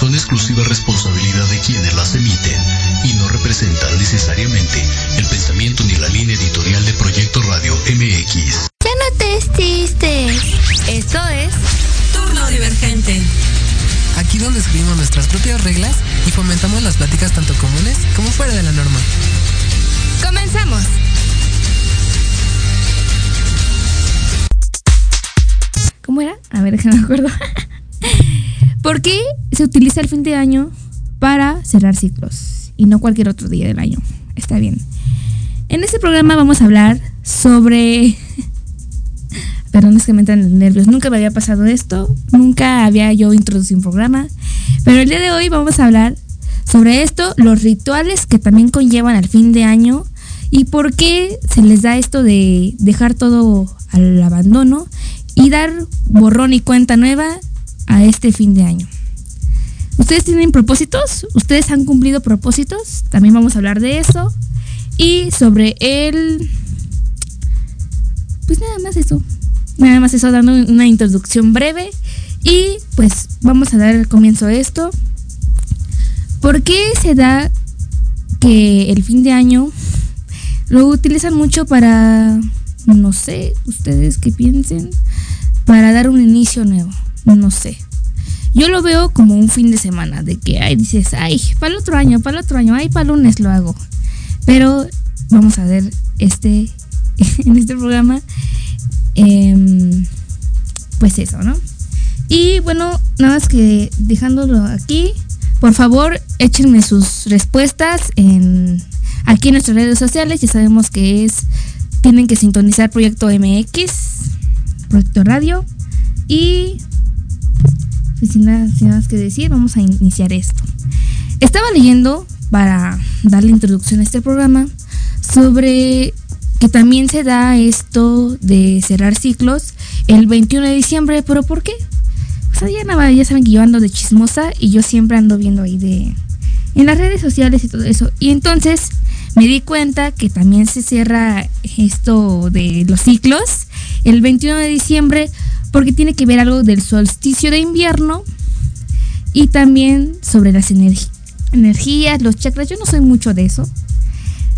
son exclusiva responsabilidad de quienes las emiten y no representan necesariamente el pensamiento ni la línea editorial de Proyecto Radio MX. Ya no te estistes. Esto es Turno Divergente. Aquí donde escribimos nuestras propias reglas y fomentamos las pláticas tanto comunes como fuera de la norma. Comenzamos. ¿Cómo era? A ver, déjame acuerdo. ¿Por qué se utiliza el fin de año para cerrar ciclos y no cualquier otro día del año? Está bien. En este programa vamos a hablar sobre... Perdón, es que me entran nervios. Nunca me había pasado esto. Nunca había yo introducido un programa. Pero el día de hoy vamos a hablar sobre esto, los rituales que también conllevan al fin de año y por qué se les da esto de dejar todo al abandono y dar borrón y cuenta nueva a este fin de año. ¿Ustedes tienen propósitos? ¿Ustedes han cumplido propósitos? También vamos a hablar de eso. Y sobre el... Pues nada más eso. Nada más eso, dando una introducción breve. Y pues vamos a dar comienzo a esto. ¿Por qué se da que el fin de año lo utilizan mucho para, no sé, ustedes que piensen, para dar un inicio nuevo? No sé. Yo lo veo como un fin de semana, de que, ay, dices, ay, para el otro año, para el otro año, ay, para lunes lo hago. Pero vamos a ver este, en este programa, em, pues eso, ¿no? Y bueno, nada más que dejándolo aquí, por favor, échenme sus respuestas en aquí en nuestras redes sociales. Ya sabemos que es tienen que sintonizar Proyecto MX, Proyecto Radio y pues sin nada, más que decir, vamos a iniciar esto. Estaba leyendo para darle introducción a este programa sobre que también se da esto de cerrar ciclos el 21 de diciembre, pero ¿por qué? Pues ya, nada, ya saben que yo ando de chismosa y yo siempre ando viendo ahí de en las redes sociales y todo eso. Y entonces me di cuenta que también se cierra esto de los ciclos el 21 de diciembre porque tiene que ver algo del solsticio de invierno y también sobre las energías, los chakras. Yo no soy mucho de eso,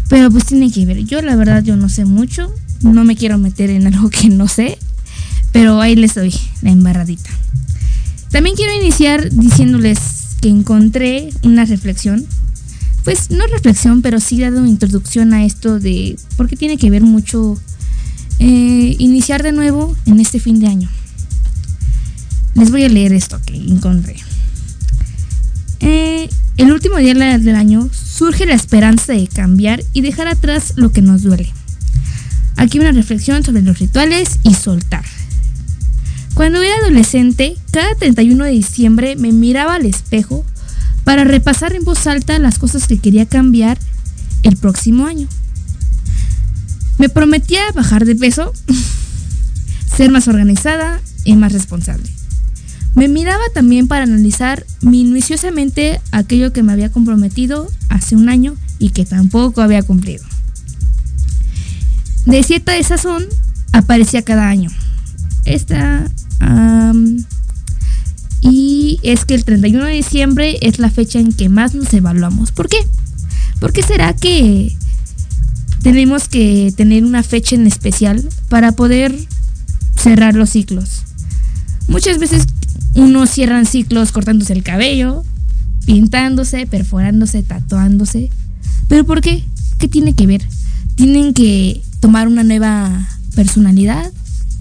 pero pues tiene que ver. Yo la verdad yo no sé mucho, no me quiero meter en algo que no sé, pero ahí les doy la embarradita. También quiero iniciar diciéndoles que encontré una reflexión. Pues no reflexión, pero sí dado introducción a esto de porque tiene que ver mucho eh, iniciar de nuevo en este fin de año. Les voy a leer esto que encontré. Eh, el último día del año surge la esperanza de cambiar y dejar atrás lo que nos duele. Aquí una reflexión sobre los rituales y soltar. Cuando era adolescente, cada 31 de diciembre me miraba al espejo para repasar en voz alta las cosas que quería cambiar el próximo año. Me prometía bajar de peso, ser más organizada y más responsable. Me miraba también para analizar minuciosamente aquello que me había comprometido hace un año y que tampoco había cumplido. De cierta de sazón aparecía cada año. Esta y es que el 31 de diciembre es la fecha en que más nos evaluamos. ¿Por qué? ¿Por qué será que tenemos que tener una fecha en especial para poder cerrar los ciclos? Muchas veces uno cierra ciclos cortándose el cabello, pintándose, perforándose, tatuándose. ¿Pero por qué? ¿Qué tiene que ver? ¿Tienen que tomar una nueva personalidad?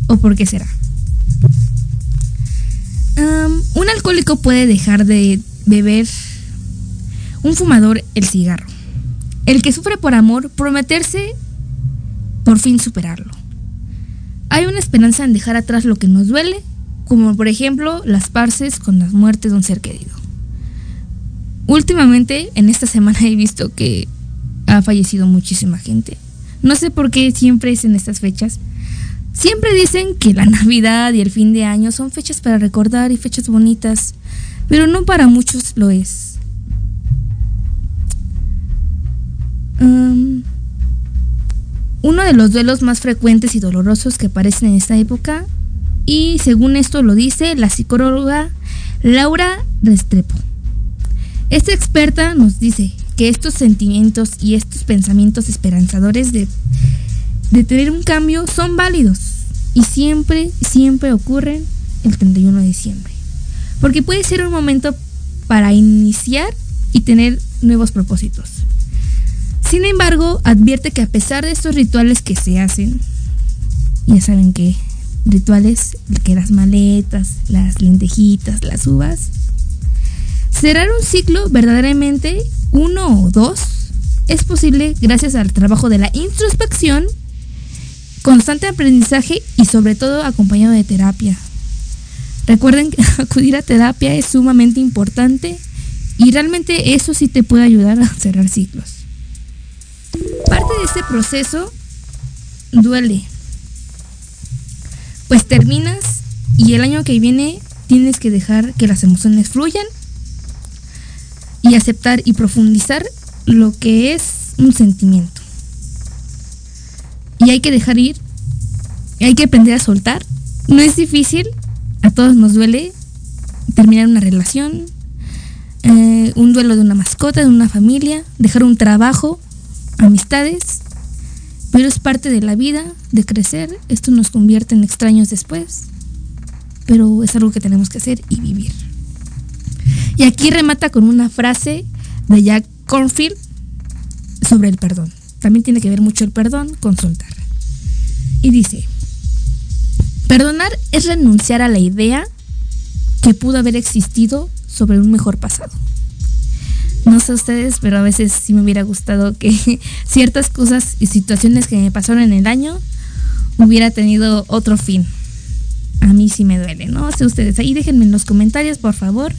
¿O por qué será? Un alcohólico puede dejar de beber, un fumador el cigarro. El que sufre por amor, prometerse por fin superarlo. Hay una esperanza en dejar atrás lo que nos duele, como por ejemplo las parces con las muertes de un ser querido. Últimamente, en esta semana he visto que ha fallecido muchísima gente. No sé por qué siempre es en estas fechas, Siempre dicen que la Navidad y el fin de año son fechas para recordar y fechas bonitas, pero no para muchos lo es. uno de los duelos más frecuentes y dolorosos que aparecen en esta época Y según esto lo dice la psicóloga Laura Restrepo. Esta experta nos dice que estos sentimientos y estos pensamientos esperanzadores de, de tener un cambio son válidos y siempre, siempre ocurren el 31 de diciembre. Porque puede ser un momento para iniciar y tener nuevos propósitos. Sin embargo, advierte que a pesar de estos rituales que se hacen, ya saben que rituales, que las maletas, las lentejitas, las uvas, cerrar un ciclo verdaderamente, uno o dos, es posible gracias al trabajo de la introspección, constante aprendizaje y sobre todo acompañado de terapia. Recuerden que acudir a terapia es sumamente importante y realmente eso sí te puede ayudar a cerrar ciclos. Parte de este proceso duele, pues terminas y el año que viene tienes que dejar que las emociones fluyan y aceptar y profundizar lo que es un sentimiento. Y hay que dejar ir, hay que aprender a soltar. No es difícil, a todos nos duele terminar una relación, eh, un duelo de una mascota, de una familia, dejar un trabajo, amistades, pero es parte de la vida, de crecer, esto nos convierte en extraños después, pero es algo que tenemos que hacer y vivir. Y aquí remata con una frase de Jack Cornfield sobre el perdón. También tiene que ver mucho el perdón con soltar. Y dice, perdonar es renunciar a la idea que pudo haber existido sobre un mejor pasado. No sé ustedes, pero a veces sí me hubiera gustado que ciertas cosas y situaciones que me pasaron en el año hubiera tenido otro fin. A mí sí me duele, ¿no? sé ustedes. Ahí déjenme en los comentarios, por favor.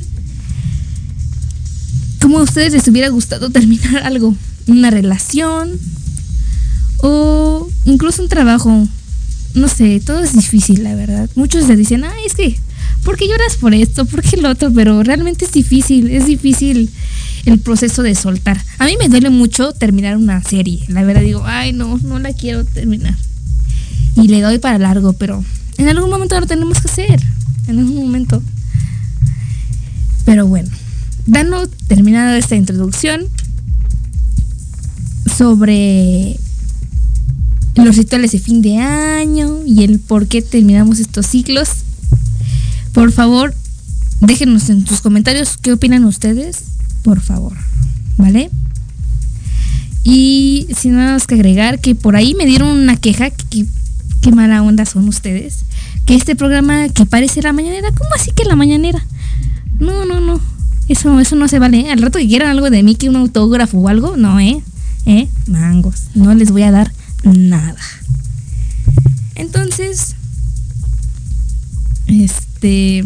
¿Cómo a ustedes les hubiera gustado terminar algo? Una relación o incluso un trabajo. No sé, todo es difícil, la verdad. Muchos le dicen, ay, es que ¿por qué lloras por esto? ¿Por qué lo otro? Pero realmente es difícil, es difícil el proceso de soltar. A mí me duele mucho terminar una serie. La verdad digo, ay, no, no la quiero terminar. Y le doy para largo, pero en algún momento lo tenemos que hacer. En algún momento. Pero bueno, dando terminada esta introducción sobre los rituales de fin de año y el por qué terminamos estos ciclos, por favor, déjenos en sus comentarios qué opinan ustedes, por favor, ¿vale? Y sin nada más que agregar, que por ahí me dieron una queja, que qué mala onda son ustedes, que este programa que parece la mañanera, ¿cómo así que la mañanera? No, no, no, eso, eso no se vale. Al rato que quieran algo de mí, que un autógrafo o algo, no, ¿eh? ¿Eh? Mangos, no les voy a dar nada. Entonces, este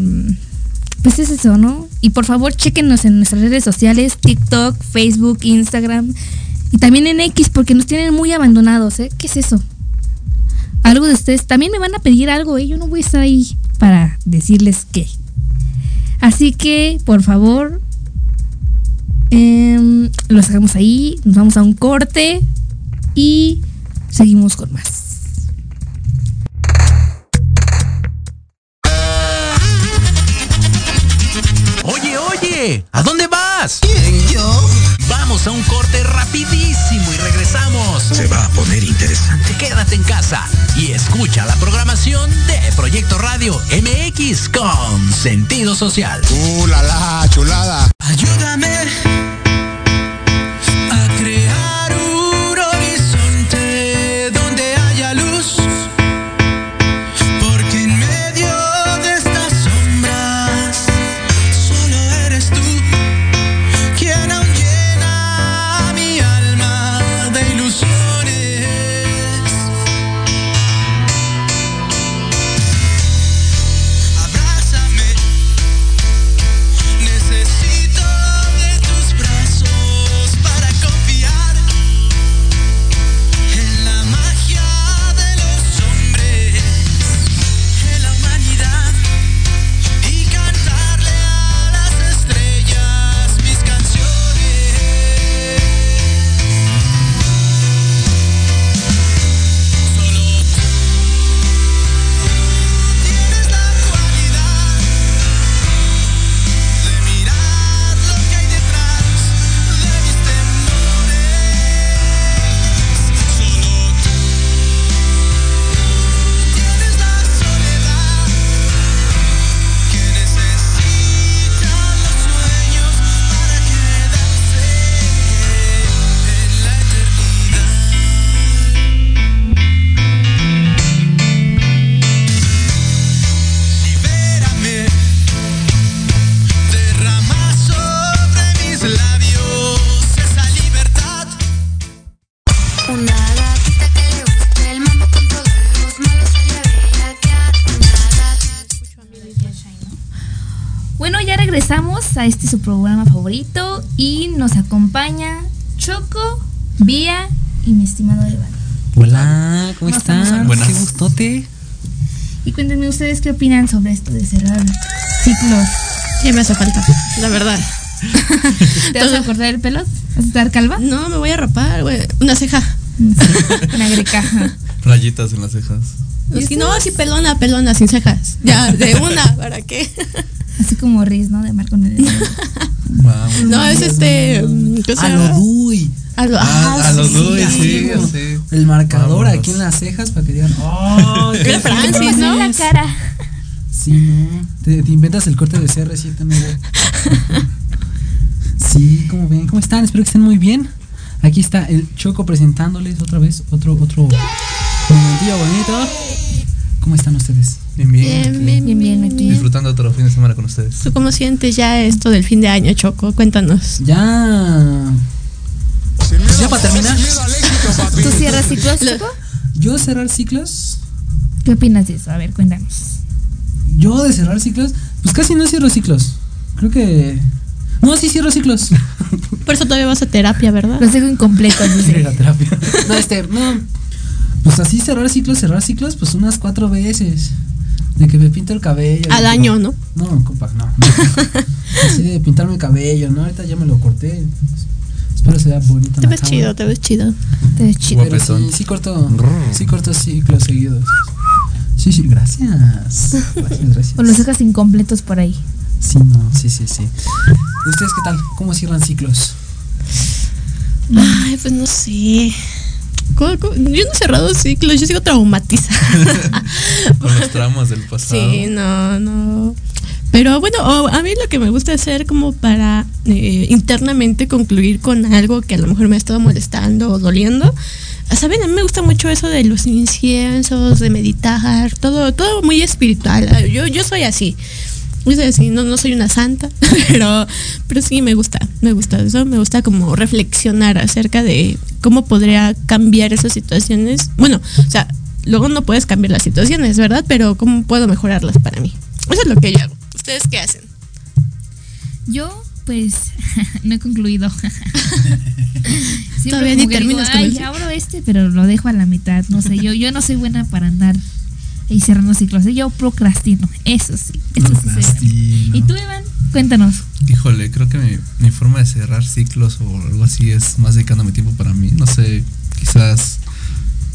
pues es eso, ¿no? Y por favor, chequenos en nuestras redes sociales, TikTok, Facebook, Instagram y también en X porque nos tienen muy abandonados, ¿eh? ¿Qué es eso? Algo de ustedes también me van a pedir algo, ¿eh? Yo no voy a estar ahí para decirles qué. Así que, por favor, eh, lo sacamos ahí, nos vamos a un corte y seguimos con más. ¿A dónde vas? ¿Quién, yo? Vamos a un corte rapidísimo y regresamos. Se va a poner interesante. Quédate en casa y escucha la programación de Proyecto Radio MX con sentido social. ¡Uh, la, la chulada! Su programa favorito y nos acompaña Choco, Vía y mi estimado Evan. Hola, ¿cómo ¿Cómo estamos, están? Buenas. Qué gustote. Y cuéntenme ustedes qué opinan sobre esto de cerrar ciclos. Ya me hace falta, la verdad. ¿Te vas a cortar el pelo? ¿Vas a estar calva? No, me voy a rapar, güey. Una ceja. Una greca. Rayitas en las cejas. No, así pelona, pelona, sin cejas. Ya, de una, ¿para qué? Así como Riz, ¿no? De Marco Nelly. Vamos. No, es este. mm, ¿qué se A lo Dui. A lo- Ah, ah, a los sí, ya. sí, sí. El marcador Vámonos. aquí en las cejas para que digan. ¡Oh! qué Era Francis, ¿no? la es". cara. Sí, no. Te, te inventas el corte de CR7, amigo. Sí, como ven, ¿cómo están? Espero que estén muy bien. Aquí está el Choco presentándoles otra vez otro otro momentillo bonito. ¿Cómo están ustedes? Bien, bien. Bien, bien, Bien, bien, aquí. Disfrutando otro fin de semana con ustedes. ¿Tú cómo sientes ya esto del fin de año, Choco? Cuéntanos. Ya. Ya para terminar. ¿Tú cierras ciclos, Lo- Choco? Yo cerrar ciclos. ¿Qué opinas de eso? A ver, cuéntanos. Yo de cerrar ciclos, pues casi no cierro ciclos. Creo que. No, sí cierro ciclos. Por eso todavía vas a terapia, ¿verdad? Los dejo incompletos, Sí, dice. la terapia. No, este, no. Pues así cerrar ciclos, cerrar ciclos, pues unas cuatro veces. De que me pinto el cabello. Al año, ¿no? No, compa, no. Así de pintarme el cabello, ¿no? Ahorita ya me lo corté. Espero sea bonito. Te ves cámara. chido, te ves chido. Te ves chido. Pero sí, Guapetón. sí corto, sí corto ciclos seguidos. Sí, sí, gracias. Gracias, gracias. O los dejas incompletos por ahí. Sí, no, sí, sí, sí. ¿Ustedes qué tal? ¿Cómo cierran ciclos? Ay, pues no sé. ¿Cómo- cómo? Yo no he cerrado ciclos, yo sigo traumatizada. Con los tramos del pasado. Sí, no, no. Pero bueno, a mí lo que me gusta hacer como para eh, internamente concluir con algo que a lo mejor me ha estado molestando o doliendo. Saben, a mí me gusta mucho eso de los inciensos, de meditar, todo, todo muy espiritual. Yo, yo soy así. Soy así, no, no soy una santa, pero, pero sí me gusta, me gusta eso, me gusta como reflexionar acerca de cómo podría cambiar esas situaciones. Bueno, o sea, luego no puedes cambiar las situaciones, ¿verdad? Pero cómo puedo mejorarlas para mí. Eso es lo que yo hago. ¿Ustedes qué hacen? Yo, pues, no he concluido. Todavía ni terminas con Ay, abro este, pero lo dejo a la mitad. No sé, yo, yo no soy buena para andar y cerrando ciclos. Yo procrastino. Eso sí. Eso sí. ¿Y tú, Evan? Cuéntanos. Híjole, creo que mi, mi forma de cerrar ciclos o algo así es más dedicándome tiempo para mí. No sé, quizás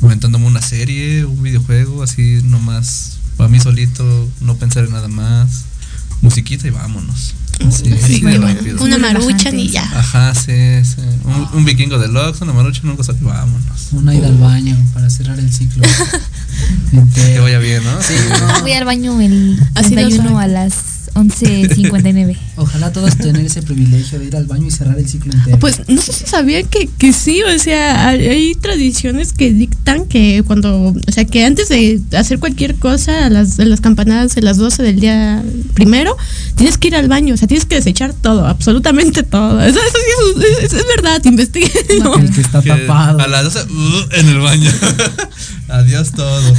inventándome una serie, un videojuego, así nomás para mí solito, no pensar en nada más. Musiquita y vámonos. Así, Sí, de bueno, rápido. una relajante. y ya. Ajá, sí, sí. Un, un vikingo deluxe, una marucha, cosa, y vámonos. Una ida al baño para cerrar el ciclo. Que entero. vaya bien, ¿no? Sí, Voy al baño el Así lo 31 soy. a las 11.59. Ojalá todos tener ese privilegio de ir al baño y cerrar el ciclo entero. Pues no sé si sabían que, que sí, o sea, hay, hay tradiciones que dictan que cuando, o sea, que antes de hacer cualquier cosa a las, a las campanadas de las 12 del día primero, tienes que ir al baño, o sea, tienes que desechar todo, absolutamente todo. Eso, eso sí es, es- es verdad, investigué. ¿no? el que está Que tapado. A las 12, uh, en el baño. Adiós todo.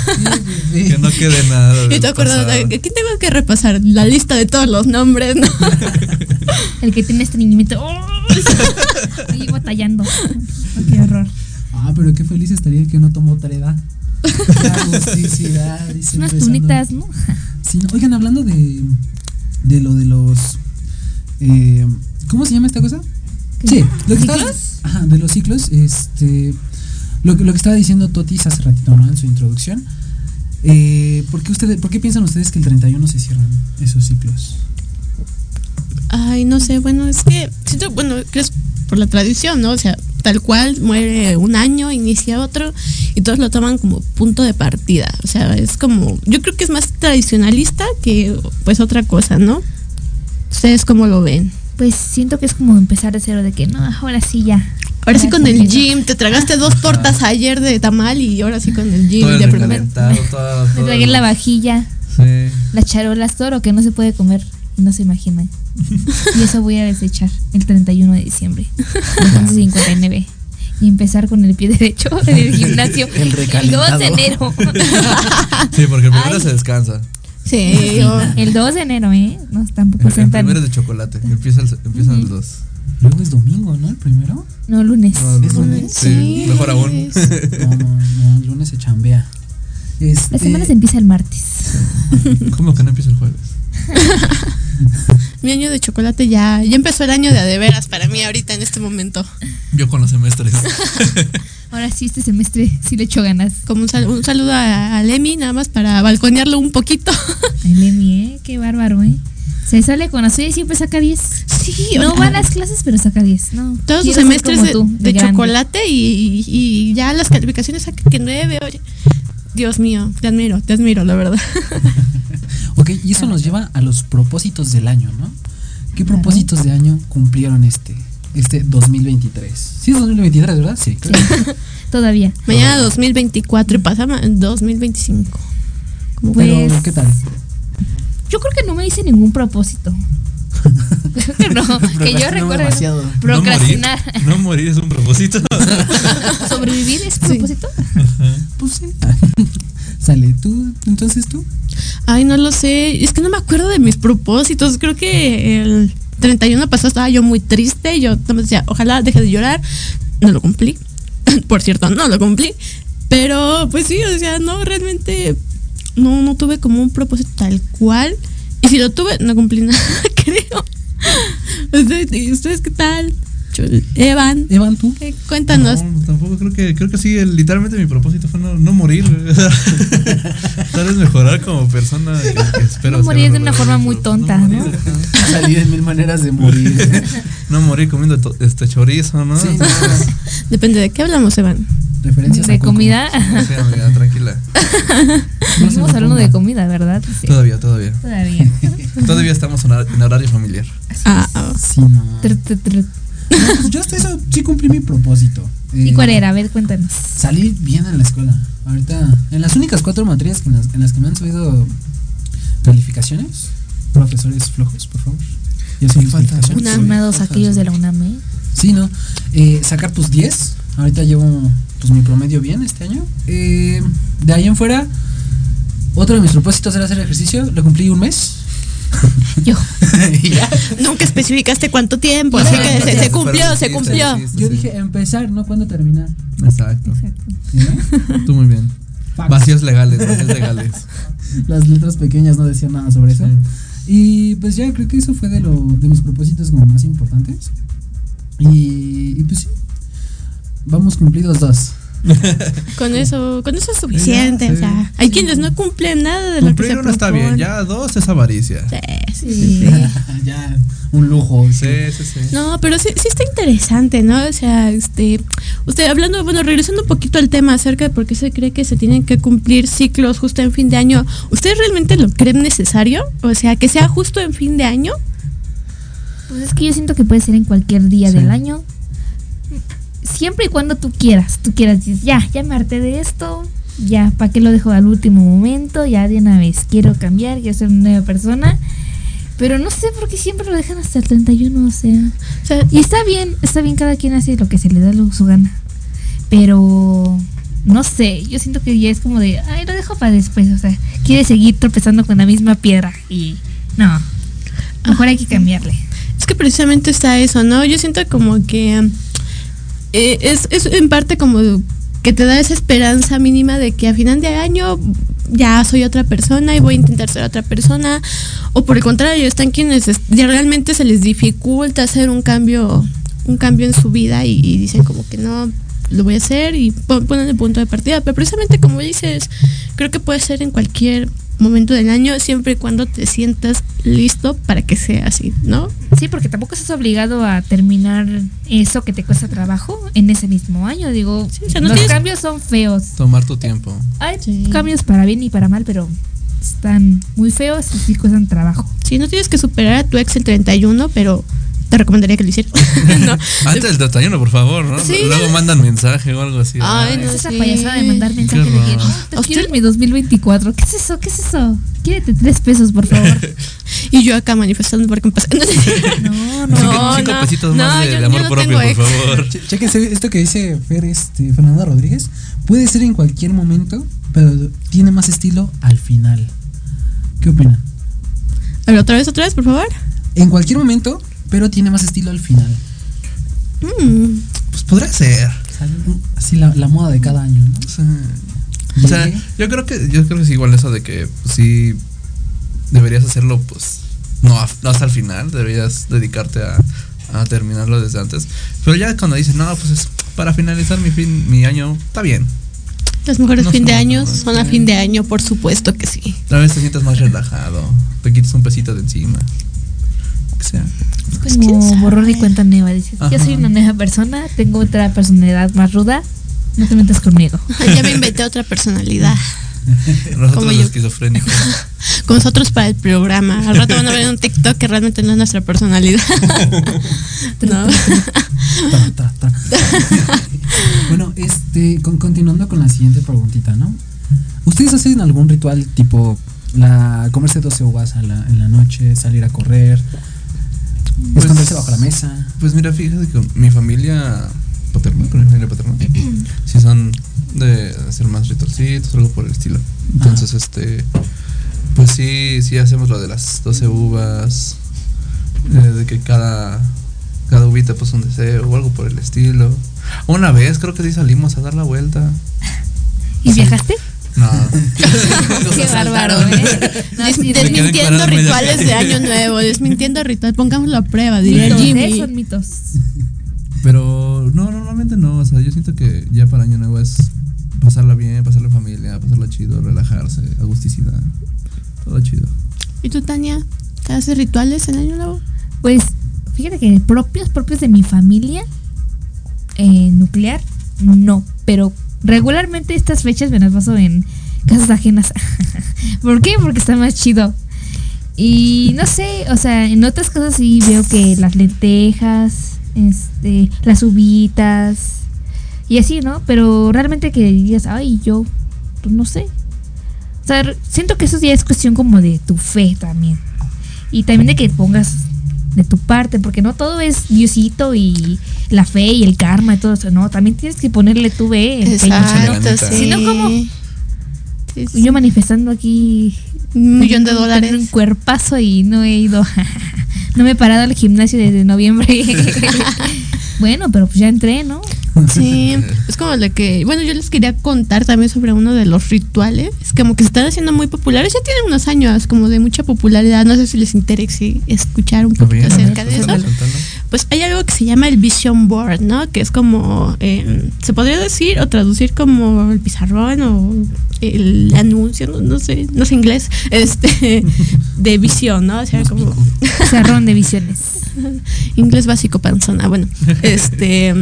Que no quede nada. Y te acuerdas, aquí tengo que repasar la lista de todos los nombres, ¿no? El que tiene estreñimiento. ¡Oh! Ahí batallando. Oh, qué horror. Ah, pero qué feliz estaría el que no tomó treda. La Unas tunitas, ¿no? Sí, no, oigan, hablando de, de lo de los. eh, ¿Cómo se llama esta cosa? Sí, lo que estaba- ¿Ciclos? ajá, de los ciclos, este. Lo, que- lo que estaba diciendo Totis hace ratito, ¿no? En su introducción. Eh, ¿por, qué ustedes, ¿Por qué piensan ustedes que el 31 se cierran esos ciclos? Ay, no sé, bueno, es que siento, bueno, que es por la tradición, ¿no? O sea, tal cual muere un año, inicia otro y todos lo toman como punto de partida. O sea, es como, yo creo que es más tradicionalista que pues otra cosa, ¿no? ¿Ustedes cómo lo ven? Pues siento que es como empezar de cero, de que no, ahora sí ya. Ahora sí con el gym, te tragaste dos tortas ayer de tamal y ahora sí con el gym Todo el recalentado, todo- Me tragué el- la vajilla, Sí. las charolas, todo lo que no se puede comer. No se imaginan. Y eso voy a desechar el 31 de diciembre. Entonces 59. Y empezar con el pie derecho en el gimnasio. El. El 2 de enero. Sí, porque primero Ay. se descansa. Sí, El 2 de enero, ¿eh? No, tampoco El, el primero es de chocolate. Empieza el, empieza el 2. Luego es domingo, ¿no? El primero. No, lunes. No, ¿Es no, lunes? Sí, Sí, mejor aún. es- No, no, no, el lunes se chambea. Este, La semana se empieza el martes. ¿Cómo que no empieza el jueves? mi año de chocolate ya, ya empezó el año de a de veras para mí ahorita en este momento. Yo con los semestres. Ahora sí, este semestre sí le echo ganas. Como un, sal- un saludo a, a Lemmy, nada más para balconearlo un poquito. Ay, Lemi, ¿eh? Qué bárbaro, ¿eh? Se sale con la suya y siempre saca 10. Sí, No va a las clases, pero saca 10. No, todos sus semestres de, tú, de chocolate y, y- y ya las calificaciones saca que nueve, oye. Dios mío, te admiro, te admiro, la verdad. Ok, y eso nos lleva a los propósitos del año, ¿no? ¿Qué propósitos de año cumplieron este, este 2023? Sí, es 2023, ¿verdad? Sí, Sí, claro. todavía. Mañana 2024 y pasamos en 2025. Como Pues, Pero, ¿qué tal? Yo creo que no me hice ningún propósito. Creo que no, que yo recuerdo. demasiado. Procrastinar. No morir, no morir es un propósito. ¿Sobrevivir es propósito? Pues sí. Sale tú, entonces tú. Ay, no lo sé. Es que no me acuerdo de mis propósitos. Creo que el 31 pasado estaba yo muy triste. Yo me decía, ojalá deje de llorar. No lo cumplí. Por cierto, no lo cumplí. Pero, pues sí, o sea, no, realmente no, no tuve como un propósito tal cual. Y si lo tuve, no cumplí nada, creo. Ustedes, ¿y ¿ustedes qué tal? Evan, Evan, tú. eh, cuéntanos. No, tampoco creo que creo que sí, el- literalmente mi propósito fue no, no morir. Tal vez mejorar como persona. espero No morir de una forma muy tonta, ¿no? morir, ajá. Salir en mil maneras de morir. No morir comiendo este chorizo, ¿no? Sí, no, Depende de qué hablamos, Evan. Referencias De comida. Sí, amiga, tranquila. No se Estamos me hablando de comida, ¿verdad? Sí. Todavía, todavía. Todavía. Todavía estamos en hor- en horario familiar. Ah, ah. Sí, no. Tr, tr, tr. No, pues yo hasta eso sí cumplí mi propósito. ¿Y Eh, cuál era? A ver, cuéntanos. Salir bien en la escuela. Ahorita, en las únicas cuatro materias que en, las, en las que me han subido calificaciones, profesores flojos, por favor. Ya son Falta calificaciones. Una. Sumados aquellos de la UNAM, ¿eh? Sí, ¿no? Eh, sacar tus 10. Ahorita llevo pues mi promedio bien este año. Eh, de ahí en fuera, otro de mis propósitos era hacer ejercicio. Lo cumplí un mes. Yo. Ya. Nunca especificaste cuánto tiempo, así que se, se cumplió, se cumplió. Yo dije empezar, no cuándo terminar. Exacto. Exacto. ¿Sí? Tú muy bien. Vacíos legales, vacíos legales. Las letras pequeñas no decían nada sobre eso. Sí. Y pues ya creo que eso fue de, lo, de mis propósitos como más importantes. Y, y pues sí, vamos cumplidos dos. Con eso, con eso es suficiente. Ya, o sea, sí, hay quienes no cumplen nada de lo que Cumplir se uno está bien, ya dos es avaricia. Sí, sí, Sí. sí. ya, un lujo. Sí, sí, sí. No, pero sí, sí está interesante, ¿no? O sea, este, usted hablando, bueno, regresando un poquito al tema acerca de por qué se cree que se tienen que cumplir ciclos justo en fin de año, ¿ustedes realmente lo creen necesario? O sea, que sea justo en fin de año. Pues es que yo siento que puede ser en cualquier día Sí. del año. Siempre y cuando tú quieras. Tú quieras, dices, ya, ya me harté de esto. Ya, ¿para qué lo dejo al último momento? Ya de una vez quiero cambiar, quiero ser una nueva persona. Pero no sé por qué siempre lo dejan hasta el 31, o sea. O sea, Y está bien, está bien, cada quien hace lo que se le da lo- su gana. Pero no sé, yo siento que ya es como de, ay, lo dejo para después, o sea, quiere seguir tropezando con la misma piedra y no, mejor hay que cambiarle. Es que precisamente está eso, ¿no? Yo siento como que eh, es, es en parte como que te da esa esperanza mínima de que a final de año ya soy otra persona y voy a intentar ser otra persona. O por el contrario, están quienes es- ya realmente se les dificulta hacer un cambio, un cambio en su vida y, dicen como que no lo voy a hacer y pon- ponen el punto de partida. Pero precisamente como dices, creo que puede ser en cualquier momento del año, siempre y cuando te sientas listo para que sea así, ¿no? Sí, porque tampoco estás obligado a terminar eso que te cuesta trabajo en ese mismo año. Digo, Sí, o sea, no los tienes- cambios son feos. Tomar tu tiempo. Hay Sí. cambios para bien y para mal, pero están muy feos y sí cuestan trabajo. Sí, no tienes que superar a tu ex el 31, pero te recomendaría que lo hicieras. no. Antes del 31, por favor, ¿no? Sí. Luego mandan mensaje o algo así. Ay, Es no esa sí. payasada de mandar mensaje de que te ¿A quiero en mi 2024. ¿Qué es eso? ¿Qué es eso? Quédate tres pesos, por favor. Y yo acá manifestando porque me pasa. No, no. Cinco, No, cinco no, pesitos no, más yo- de, yo amor no propio, tengo por ex. favor. Ch- Chéquense esto que dice Fer, este, Fernanda Rodríguez. Puede ser en cualquier momento, pero tiene más estilo al final. ¿Qué opinan? A ver, otra vez, otra vez, por favor. En cualquier momento, pero tiene más estilo al final. Mm, Pues podría ser. Así la, la moda de cada año, ¿no? O sea, o sea, Llegué. yo creo que yo creo que es igual eso de que pues, sí deberías hacerlo pues no, hasta el final, deberías dedicarte a, a terminarlo desde antes. Pero ya cuando dices, "No, pues es para finalizar mi fin mi año", está bien. Los mejores No fin de año son a fin de año, por supuesto que sí. Tal vez te sientas más relajado, te quites un pesito de encima. Que sea. Pues, Como borrón y cuenta nueva. Dices, yo soy una nueva persona, tengo otra personalidad más ruda. No te metas conmigo. Ya me inventé otra personalidad. Nosotros Como los yo. esquizofrénicos. Con nosotros para el programa. Al rato van a ver un TikTok que realmente no es nuestra personalidad. ¿No? Ta, ta, ta. bueno, este, con- continuando con la siguiente preguntita, ¿no? ¿Ustedes hacen algún ritual tipo la comerse 12 uvas a la- en la noche, salir a correr, Pues- esconderse bajo la mesa? Pues mira, fíjate que mi familia paterna, con mi familia paterna, sí son de hacer más ritualcitos, algo por el estilo. Entonces, este, pues sí, sí hacemos lo de las 12 uvas, eh, de que cada, cada uvita pues un deseo o algo por el estilo. Una vez creo que sí salimos a dar la vuelta. ¿Y viajaste? No. Qué bárbaro, ¿eh? No, sí, desmintiendo rituales de año nuevo, desmintiendo ritual. Pongámoslo a prueba, diría mitos, ¿eh? Jimmy. Son mitos. Pero no, normalmente no. O sea, yo siento que ya para Año Nuevo es pasarla bien, pasarla en familia, pasarla chido, relajarse, agusticidad. Todo chido. ¿Y tú, Tania? ¿Te haces rituales en año nuevo? Pues fíjate que propios, propios de mi familia eh, nuclear, no. Pero regularmente estas fechas me las paso en casas ajenas. ¿Por qué? Porque está más chido. Y no sé, o sea, en otras cosas sí veo que las lentejas, este, las uvitas y así, ¿no? Pero realmente que digas, ay, yo, pues no sé. O sea, siento que eso ya es cuestión como de tu fe también. Y también de que pongas de tu parte, porque no todo es Diosito y la fe y el karma y todo eso, no, también tienes que ponerle tu empeño, Exacto, sí. Si no, ¿cómo? Sí, sí. Yo manifestando aquí Un millón de dólares. un cuerpazo y no he ido, no me he parado al gimnasio desde noviembre. bueno, pero pues ya entré, ¿no? Sí, es como lo que, bueno, yo les quería contar también sobre uno de los rituales, como que se están haciendo muy populares, ya tienen unos años como de mucha popularidad, no sé si les interesa escuchar un poquito ver, acerca de eso. Pues hay algo que se llama el Vision Board, ¿no? Que es como, eh, se podría decir o traducir como el pizarrón o el anuncio, no, no sé, no sé inglés, este, de visión, ¿no? O sea, como Cerrón de visiones. inglés básico panzona. Bueno, este.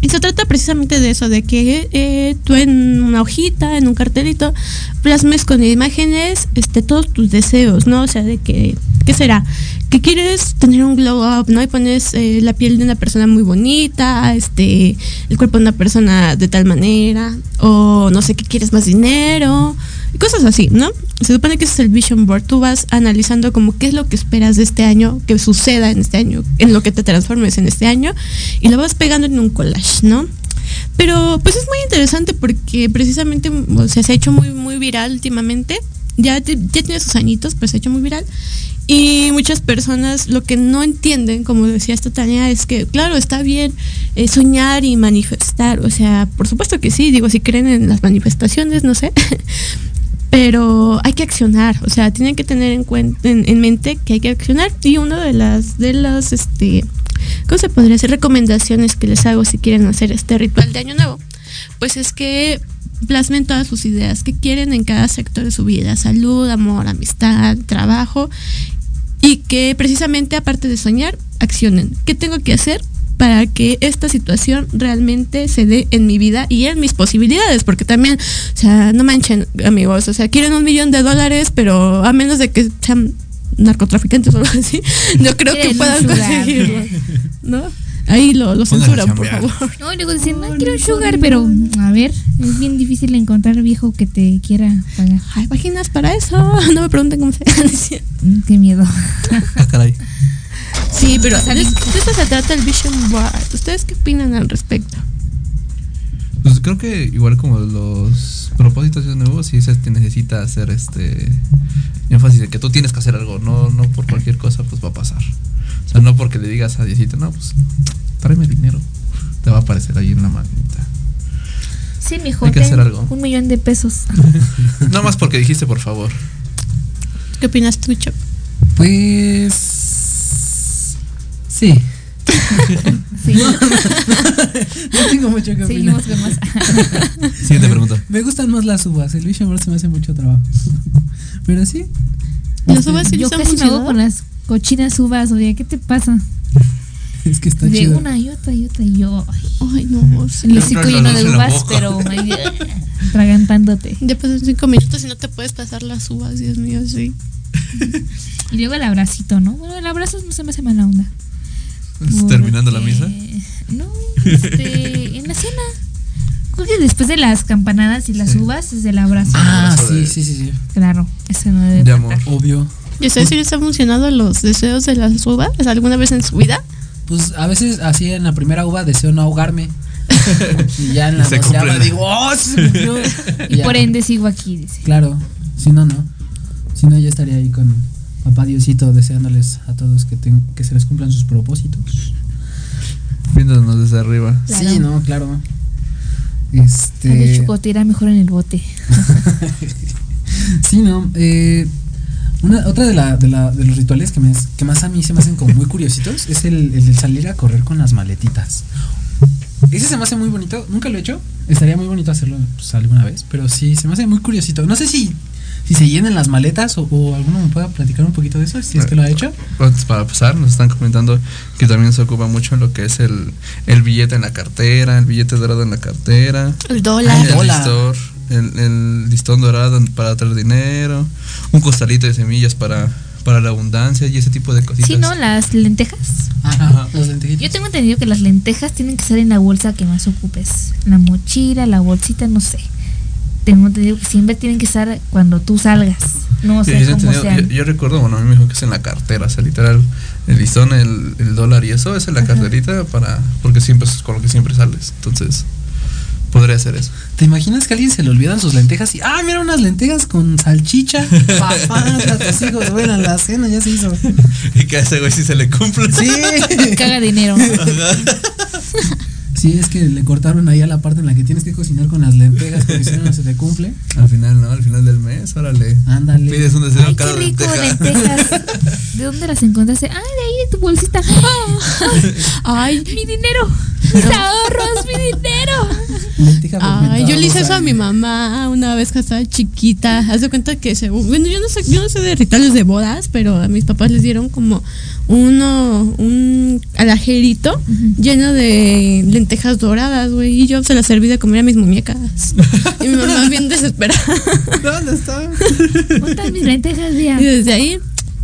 Y se trata precisamente de eso, de que eh, tú en una hojita, en un cartelito, plasmes con imágenes este, todos tus deseos, ¿no? O sea, de que, ¿qué será? Que quieres tener un glow up, ¿no? Y pones eh, la piel de una persona muy bonita, este, el cuerpo de una persona de tal manera, o no sé, que quieres más dinero, y cosas así, ¿no? Se supone que ese es el vision board. Tú vas analizando como qué es lo que esperas de este año, que suceda en este año, en lo que te transformes en este año, y lo vas pegando en un collage, ¿no? Pero pues es muy interesante porque precisamente o sea, se ha hecho muy, muy viral últimamente. Ya, ya tiene sus añitos, pero se ha hecho muy viral. Y muchas personas lo que no entienden, como decía esta Tania, es que, claro, está bien eh, soñar y manifestar. O sea, por supuesto que sí, digo, si creen en las manifestaciones, no sé. Pero hay que accionar, o sea, tienen que tener en, cuen- en, en mente que hay que accionar. Y una de las, de las, este, ¿cómo se podría hacer? Recomendaciones que les hago si quieren hacer este ritual de Año Nuevo, pues es que plasmen todas sus ideas que quieren en cada sector de su vida, salud, amor, amistad, trabajo, y que precisamente aparte de soñar, accionen. ¿Qué tengo que hacer? para que esta situación realmente se dé en mi vida y en mis posibilidades, porque también, o sea, no manchen, amigos, o sea, quieren un millón de dólares, pero a menos de que sean narcotraficantes o algo así, no creo que puedan conseguirlo, ¿no? Ahí lo, lo censuran, por favor. No, y luego dicen, no, quiero un sugar, pero a ver, es bien difícil encontrar viejo que te quiera pagar. Hay páginas para eso, no me pregunten cómo se. Mm, Qué miedo. Ah, caray. Sí, pero de, eso se trata el Vision Board. ¿Ustedes qué opinan al respecto? Pues creo que igual como los propósitos de nuevo, sí se necesita hacer este énfasis de que tú tienes que hacer algo, no, no por cualquier cosa, pues va a pasar. O sea, no porque le digas a Diosito, no, pues tráeme dinero, te va a aparecer ahí en la manita. Sí, mijo, Hay que hacer algo. un millón de pesos. No más porque dijiste por favor. ¿Qué opinas tú, Chop? Pues. Sí. Sí, No tengo mucho que opinar. seguimos con más. Siguiente pregunta. Me gustan más las uvas. El amor se me hace mucho trabajo. Pero sí. ¿Las uvas sí Yo casi me hago con las cochinas uvas, oye, ¿qué te pasa? Es que está de chido. una y otra y otra y yo. ay, no. sí. el hocico no, no, lleno no, de uvas, pero tragantándote. Ya pasan cinco minutos y no te puedes pasar las uvas, Dios mío, sí. Y luego el abracito, ¿no? Bueno, el abrazo no se me hace mala onda. Terminando la misa. No, este, en la cena. Creo que después de las campanadas y las Sí. uvas es el abrazo. Ah, Abrazo sí, de- sí, sí, sí. Claro, eso no debe De amor. Obvio. ¿Y ustedes sí les han funcionado los deseos de las uvas alguna vez en su vida? Pues a veces así en la primera uva deseo no ahogarme. y ya en la doceava digo, ¡oh! sí se cumplió". Y ya. por ende sigo aquí, dice. Claro, si no, no. Si no, ya estaría ahí con papá Diosito deseándoles a todos que, ten- que se les cumplan sus propósitos. Viéndonos desde arriba. Claro. Sí, no, claro. La de Este. chocote era mejor en el bote. sí, no. Eh, una, otra de, la, de, la, de los rituales que, me, es- que más a mí se me hacen como muy curiositos es el, salir a correr con las maletitas. Ese se me hace muy bonito. Nunca lo he hecho. Estaría muy bonito hacerlo pues, alguna vez. Pero sí, se me hace muy curiosito. No sé si, si se llenen las maletas o, o alguno me pueda platicar un poquito de eso, si es que lo ha hecho. Antes, para pasar, nos están comentando que también se ocupa mucho lo que es el, el billete en la cartera, el billete dorado en la cartera, El dólar. el el, dólar. El, el listón dorado para traer dinero, un costalito de semillas para, para la abundancia y ese tipo de cositas. Sí, ¿no? Las lentejas. Ajá, lentejitas. Yo tengo entendido que las lentejas tienen que estar en la bolsa que más ocupes. La mochila, la bolsita, no sé. Tengo entendido que siempre tienen que estar cuando tú salgas. No sé yo, cómo sean. yo- yo recuerdo, bueno, a mí me dijo que es en la cartera, o sea, literal, el listón, el, el dólar y eso es en la Ajá. carterita para, porque siempre es con lo que siempre sales. Entonces, podría ser eso. ¿Te imaginas que a alguien se le olvidan sus lentejas y, ah, mira unas lentejas con salchicha? Papá, a tus hijos, bueno, la cena ya se hizo. y que a ese güey sí se le cumple. Sí. Caga dinero. Sí, es que le cortaron ahí a la parte en la que tienes que cocinar con las lentejas porque si no, no se te cumple. Al final, ¿no? Al final del mes, órale. Ándale. Pides un deseo Ay, cada qué rico, lenteja. lentejas. ¿De dónde las encontraste? Ay, de ahí de tu bolsita. Ah, Ay, mi dinero. Mis ahorros, mi dinero. Lenteja Ay, yo le hice eso a mi mamá una vez que estaba chiquita. Haz de cuenta que según, bueno, yo no sé, yo no sé de rituales de bodas, pero a mis papás les dieron como uno, un alajerito lleno de lentejas doradas, güey. Y yo se las serví de comer a mis muñecas. Y mi mamá bien desesperada. ¿Dónde está? ¿Dónde están mis lentejas, ya? Y desde ahí,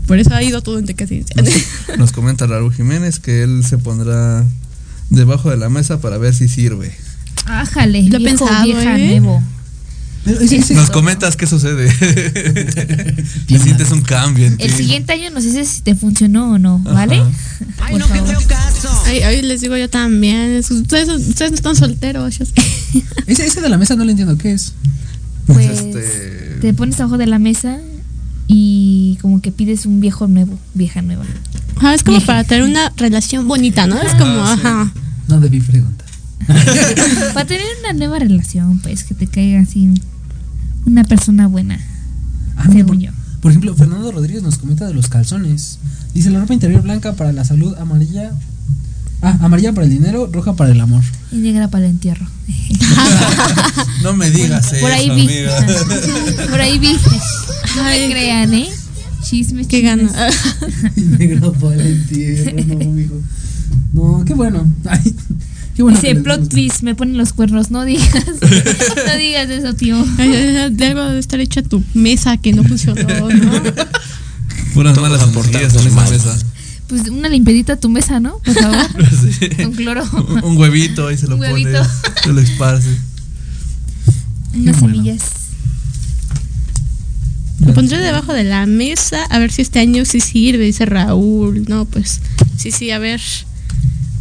por eso ha ido todo en decadencia. Nos comenta Raúl Jiménez que él se pondrá debajo de la mesa para ver si sirve. Ájale, Lo viejo, pensado, vieja, ¿eh? nuevo. Nos comentas qué sucede. Tiembla. Sientes un cambio en ti. El siguiente año nos dices si te funcionó o no, ¿vale? Ajá. Por favor. Ay, ay, les digo yo también. es- Ustedes, ustedes no están solteros. ese, ese de la mesa no le entiendo qué es. Pues este- te pones abajo de la mesa y como que pides un viejo nuevo, vieja nueva. Ajá, es como para tener una relación bonita, ¿no? Es como, Ah, sí. ajá. No debí preguntar. Para tener una nueva relación, pues que te caiga así una persona buena, Ah, según por, yo. por ejemplo, Fernando Rodríguez nos comenta de los calzones. Dice la ropa interior blanca para la salud, amarilla. Ah, amarilla para el dinero, roja para el amor. Y negra para el entierro. No me digas eso, Por ahí vi. amiga. Por ahí vi. No me crean, ¿eh? Chismes, Qué chismes. gana. Negro para el entierro, no, mijo. No, qué bueno. Ay, qué bueno. que Dice plot gusta. twist, me ponen los cuernos. No digas. No digas eso, tío. De algo debe estar hecha tu mesa que no funcionó, ¿no? Puras malas energías en esa mesa. Pues una limpiadita a tu mesa, ¿no? Por favor. Sí. Con cloro. Un- Un huevito ahí se lo Un pone. huevito. Se lo esparce. Unas bueno. Lo pondré debajo de la mesa a ver si este año sí sirve, dice Raúl. No, pues sí, sí, a ver.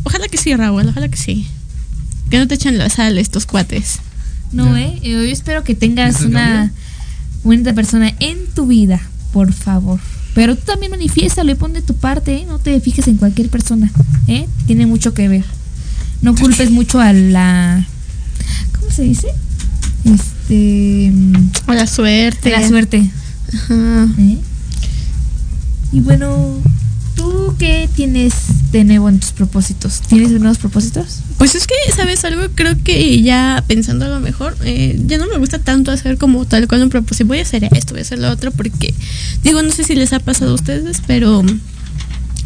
Ojalá que sí, Raúl, ojalá que sí. Que no te echen la sal estos cuates. No, Ya. ¿eh? Yo espero que tengas ¿Viste el una cambio? bonita persona en tu vida por favor. Pero tú también manifiéstalo y pon de tu parte, ¿eh? No te fijes en cualquier persona, ¿eh? Tiene mucho que ver. No culpes mucho a la... ¿Cómo se dice? Este... O la suerte. De la suerte. Ajá. ¿eh? Y bueno, ¿tú qué tienes de nuevo en tus propósitos? ¿Tienes nuevos propósitos? Pues es que, ¿sabes algo? Creo que ya pensando a lo mejor, eh, ya no me gusta tanto hacer como tal cual un propósito. Voy a hacer esto, voy a hacer lo otro, porque digo, no sé si les ha pasado a ustedes, pero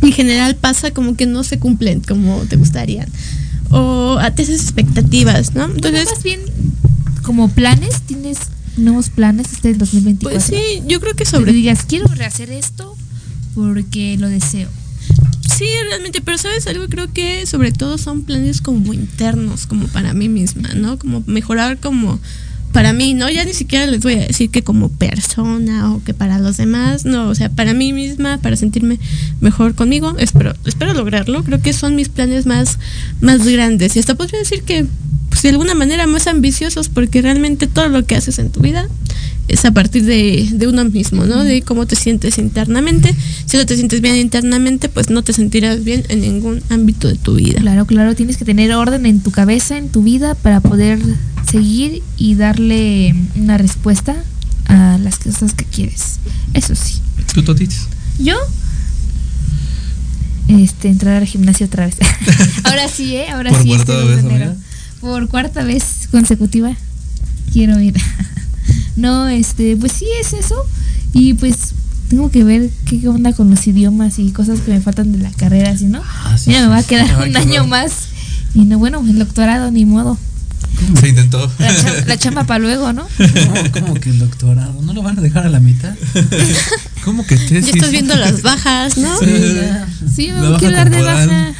en general pasa como que no se cumplen como te gustarían. O a haces expectativas, ¿no? Entonces, Entonces, más bien, como planes, ¿tienes nuevos planes este 2024? pues sí, yo creo que Sobre sobre digas, quiero rehacer esto porque lo deseo. Sí, realmente, pero sabes algo, creo que sobre todo son planes como internos, como para mí misma, ¿no? Como mejorar como para mí, ¿no? Ya ni siquiera les voy a decir que como persona o que para los demás, no, o sea, para mí misma, para sentirme mejor conmigo, espero, espero lograrlo, creo que son mis planes más, más grandes y hasta podría decir que pues, de alguna manera más ambiciosos porque realmente todo lo que haces en tu vida es a partir de, de uno mismo, ¿no? De cómo te sientes internamente. Si no te sientes bien internamente, pues no te sentirás bien en ningún ámbito de tu vida. Claro, claro, tienes que tener orden en tu cabeza, en tu vida, para poder seguir y darle una respuesta a las cosas que quieres. Eso sí. ¿Tú, Totis? Yo, este, entrar al gimnasio otra vez. Ahora sí, ¿eh? Ahora Por sí, cuarta este 2 de vez. Por cuarta vez consecutiva. Quiero ir. No, este, pues sí es eso. Y pues tengo que ver qué onda con los idiomas y cosas que me faltan de la carrera, si no. Ah, sí, Mira, me va a quedar un año más. Y no, bueno, el doctorado, ni modo. Se intentó. La, cha- la chamba para luego, ¿no? ¿Cómo, cómo que el doctorado? ¿No lo van a dejar a la mitad? ¿Cómo que tesis? Ya estás viendo las bajas, ¿no? Sí. Sí, me quiero dar de baja.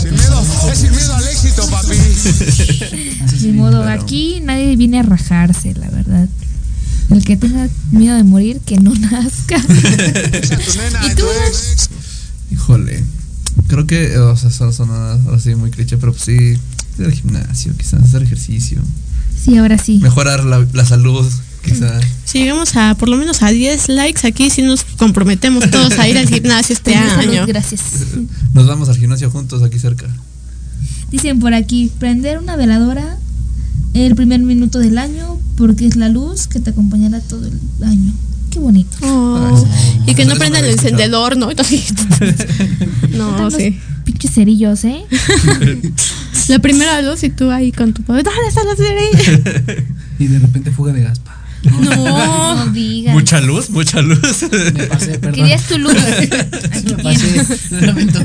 Sin miedo, es sin miedo al éxito, papi. Ni sí, modo, claro. aquí nadie viene a rajarse, la verdad. El que tenga miedo de morir, que no nazca. ¿Y tú? Híjole. Creo que, o sea, son sonadas así muy cliché, pero pues sí, ir al gimnasio, quizás, hacer ejercicio. Sí, ahora sí. Mejorar la, la salud, quizás. Si llegamos a por lo menos a 10 likes aquí, si nos comprometemos todos a ir al gimnasio este Con salud, año. Gracias. Nos vamos al gimnasio juntos aquí cerca. Dicen por aquí, prender una veladora el primer minuto del año porque es la luz que te acompañará todo el año. Qué bonito. Oh, y que no prendan no el encendedor, ¿no? no, Los sí. Pinches cerillos, ¿eh? La primera luz y tú ahí con tu padre. ¿Dónde está la serie? Y de repente fuga de gas. pa. No No. digas. Mucha luz, mucha luz. Me pasé, perdón. Querías tu luz. Aquí me pasé. tienes. Lo lamento.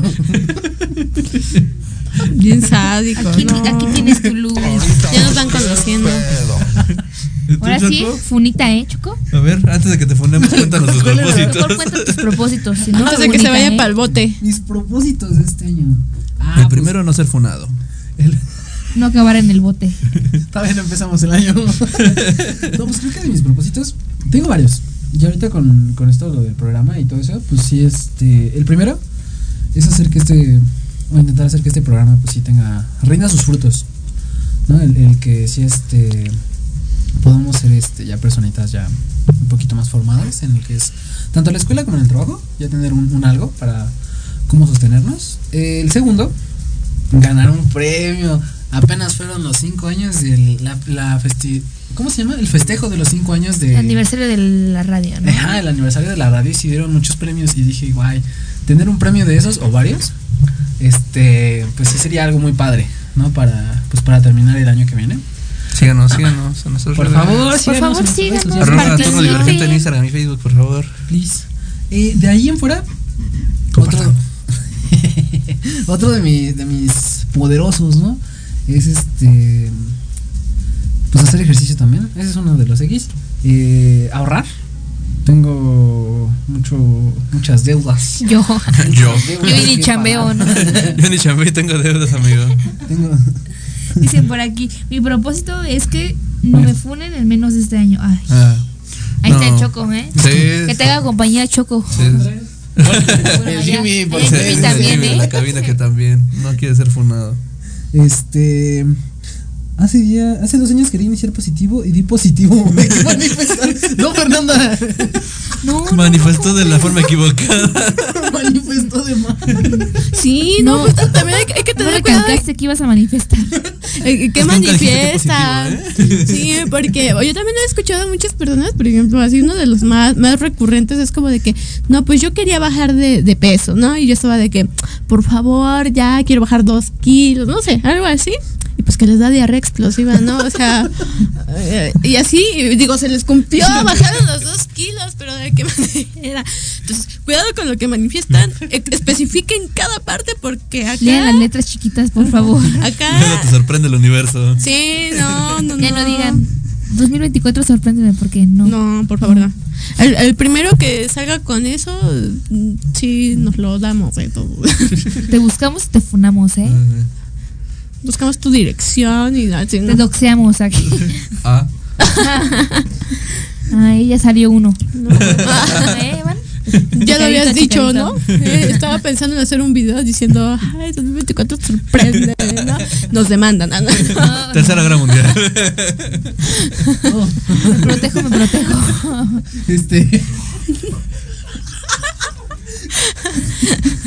Bien sádico. Aquí, no. aquí tienes tu luz. Ya nos van conociendo. ¿Y Ahora sí, funita, ¿eh, Choco? A ver, antes de que te fundemos, cuéntanos tus. Mejor propósitos. cuenta tus propósitos. Si no, Antes de que se vaya ¿eh? para el bote. Mis propósitos de este año. Ah, El pues, primero, no ser funado. el- No acabar en el bote. Todavía no empezamos el año. no, pues creo que de mis propósitos tengo varios. Y ahorita con, con esto lo del programa y todo eso, pues sí, este. El primero es hacer que este. O intentar hacer que este programa, pues sí tenga. Rinda sus frutos. ¿No? El, el que sí, este. Podamos ser este, ya personitas ya un poquito más formadas en el que es tanto la escuela como en el trabajo, ya tener un, un algo para cómo sostenernos. Eh, el segundo, ganar un premio. Apenas fueron los cinco años de la, la festi ¿Cómo se llama? El festejo de los cinco años de. El aniversario de la radio, ¿no? Ajá, el aniversario de la radio y sí dieron muchos premios y dije, guay, tener un premio de esos o varios, este, pues sí sería algo muy padre, ¿no? Para, pues para terminar el año que viene. Síganos, síganos. en nuestras Por favor, Por síganos favor, nuestras redes síganos. Arroba. Turno Divergente en Instagram y Facebook, por favor. Please. Eh, de ahí en fuera, otro, otro de, mi- de mis poderosos, ¿no? Es este. Pues hacer ejercicio también. Ese es uno de los X. Eh, ahorrar. Tengo mucho, muchas deudas. Yo. Yo. Deudas Yo ni chambeo. ¿no? Yo ni chambé, tengo deudas, amigo. Tengo. Dicen por aquí, mi propósito es que no me funen en menos de este año. Ay, Ah, ahí está el. Choco, ¿eh? Sí. Que te haga compañía Choco. sí. Bueno, El. Jimmy, por El Jimmy también, ¿eh? la cabina que también no quiere ser funado. Este. Hace día, hace dos años quería iniciar positivo y di positivo. No, Fernanda. No, Manifestó de la forma equivocada. Manifestó de mal. Sí, no, pues también hay, que- hay que no tener cuidado. que ibas a manifestar. eh, ¿Qué Pues manifiestan? positivo, Sí, porque yo también he escuchado a muchas personas, por ejemplo, así uno de los más, más recurrentes es como de que, no, pues yo quería bajar de, de peso, ¿no? Y yo estaba de que, por favor, ya quiero bajar dos kilos, no sé, algo así. Y pues que les da diarrea explosiva, ¿no? O sea, eh, y así, digo, se les cumplió, bajaron los dos kilos, pero de qué manera. Entonces, cuidado con lo que manifiestan, e- especifiquen cada parte porque acá. Lean las letras chiquitas, por favor. Luego te Acá. sorprende el universo. Sí, no, no, Ya no. no digan. 2024 sorpréndeme porque no. No, por favor, no. El, el primero que salga con eso, mm, sí, nos lo damos de todo. Te buscamos y te funamos, ¿eh? Buscamos tu dirección y ¿no? Te doxeamos aquí. Ah, Ay, ya salió uno. ¿Eh, Evan? Ya lo habías dicho, ¿no? Eh, estaba pensando en hacer un video diciendo, ay, 2024 sorprende, ¿no? Nos demandan. ¿no? tercera guerra mundial. Me protejo, me protejo. Este.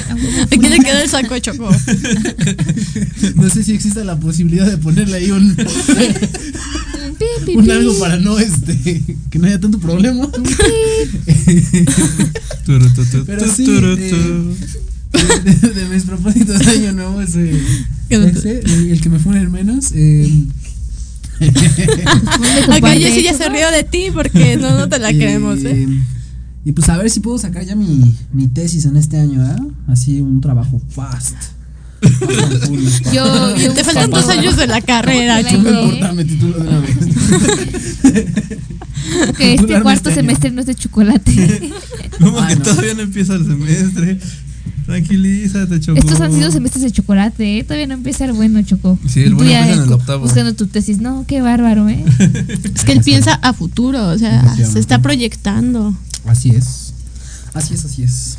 Aquí le queda el saco de choco. No sé si existe la posibilidad de ponerle ahí un, un algo para no este que no haya tanto problema. Pero sí, eh. De, de- de mis propósitos de año nuevo es eh, ¿Qué no te- ese, el, el que me funen menos. eh, Acá Jessy ya se rió de ti porque no, no te la queremos, ¿eh? Y pues a ver si puedo sacar ya mi, mi tesis en este año, ¿eh? Así un trabajo fast. Yo, yo Te faltan dos años de la carrera, No No me ¿eh? importa, me titulo de una vez. Que este cuarto este semestre no es de chocolate. ¿Cómo Ah, que no. todavía no empieza el semestre? Tranquilízate, Choco. Estos han sido semestres de chocolate, ¿eh? Todavía no empieza el bueno, Choco. Sí, el bueno empieza en el cu- octavo. Buscando tu tesis. No, qué bárbaro, ¿eh? Es que él piensa a futuro, o sea, se está proyectando. Así es. Así es, así es.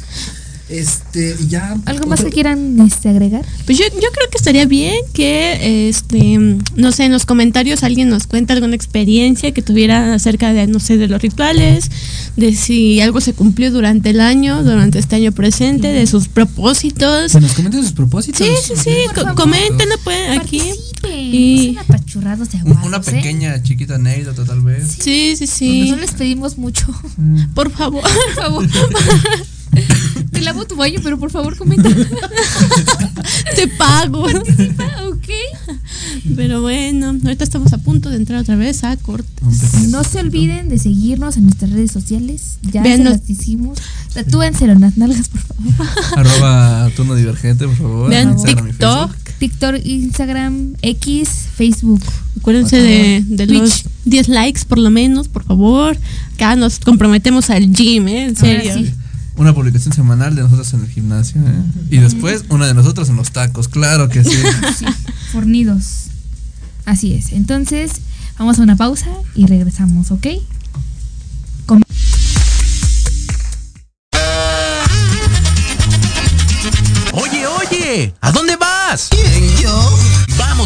Este, y ya. ¿Algo más otro- que quieran este, agregar? Pues yo, yo creo que estaría bien que, este, no sé, en los comentarios alguien nos cuente alguna experiencia que tuviera acerca de, no sé, de los rituales, de si algo se cumplió durante el año, durante este año presente, de sus propósitos. Que nos comenten sus propósitos. Sí, sí, sí, favor. coméntenlo pues, aquí. Y- No apachurrados de aguados, Una ¿eh? pequeña, chiquita anécdota, tal vez. Sí, sí, sí. No les pedimos mucho. Por favor. Por favor. Te lavo tu baño, pero por favor comenta. Te pago. Ah, ok. Pero bueno, ahorita estamos a punto de entrar otra vez a corte. Un pequeño No se olviden de seguirnos en nuestras redes sociales. Ya se las hicimos. Tatúenselo en las nalgas, por favor. Arroba turno divergente, por favor. Vean TikTok. TikTok, Instagram, X, Facebook. Acuérdense de, de Twitch. los 10 likes por lo menos, por favor. Acá nos comprometemos al gym, ¿eh? En Ahora serio. sí. Una publicación semanal de nosotros en el gimnasio. ¿eh? Y después una de nosotros en los tacos, claro que sí. Sí, fornidos. Así es. Entonces, vamos a una pausa y regresamos, ¿ok? Com- Oye, oye, ¿a dónde vas?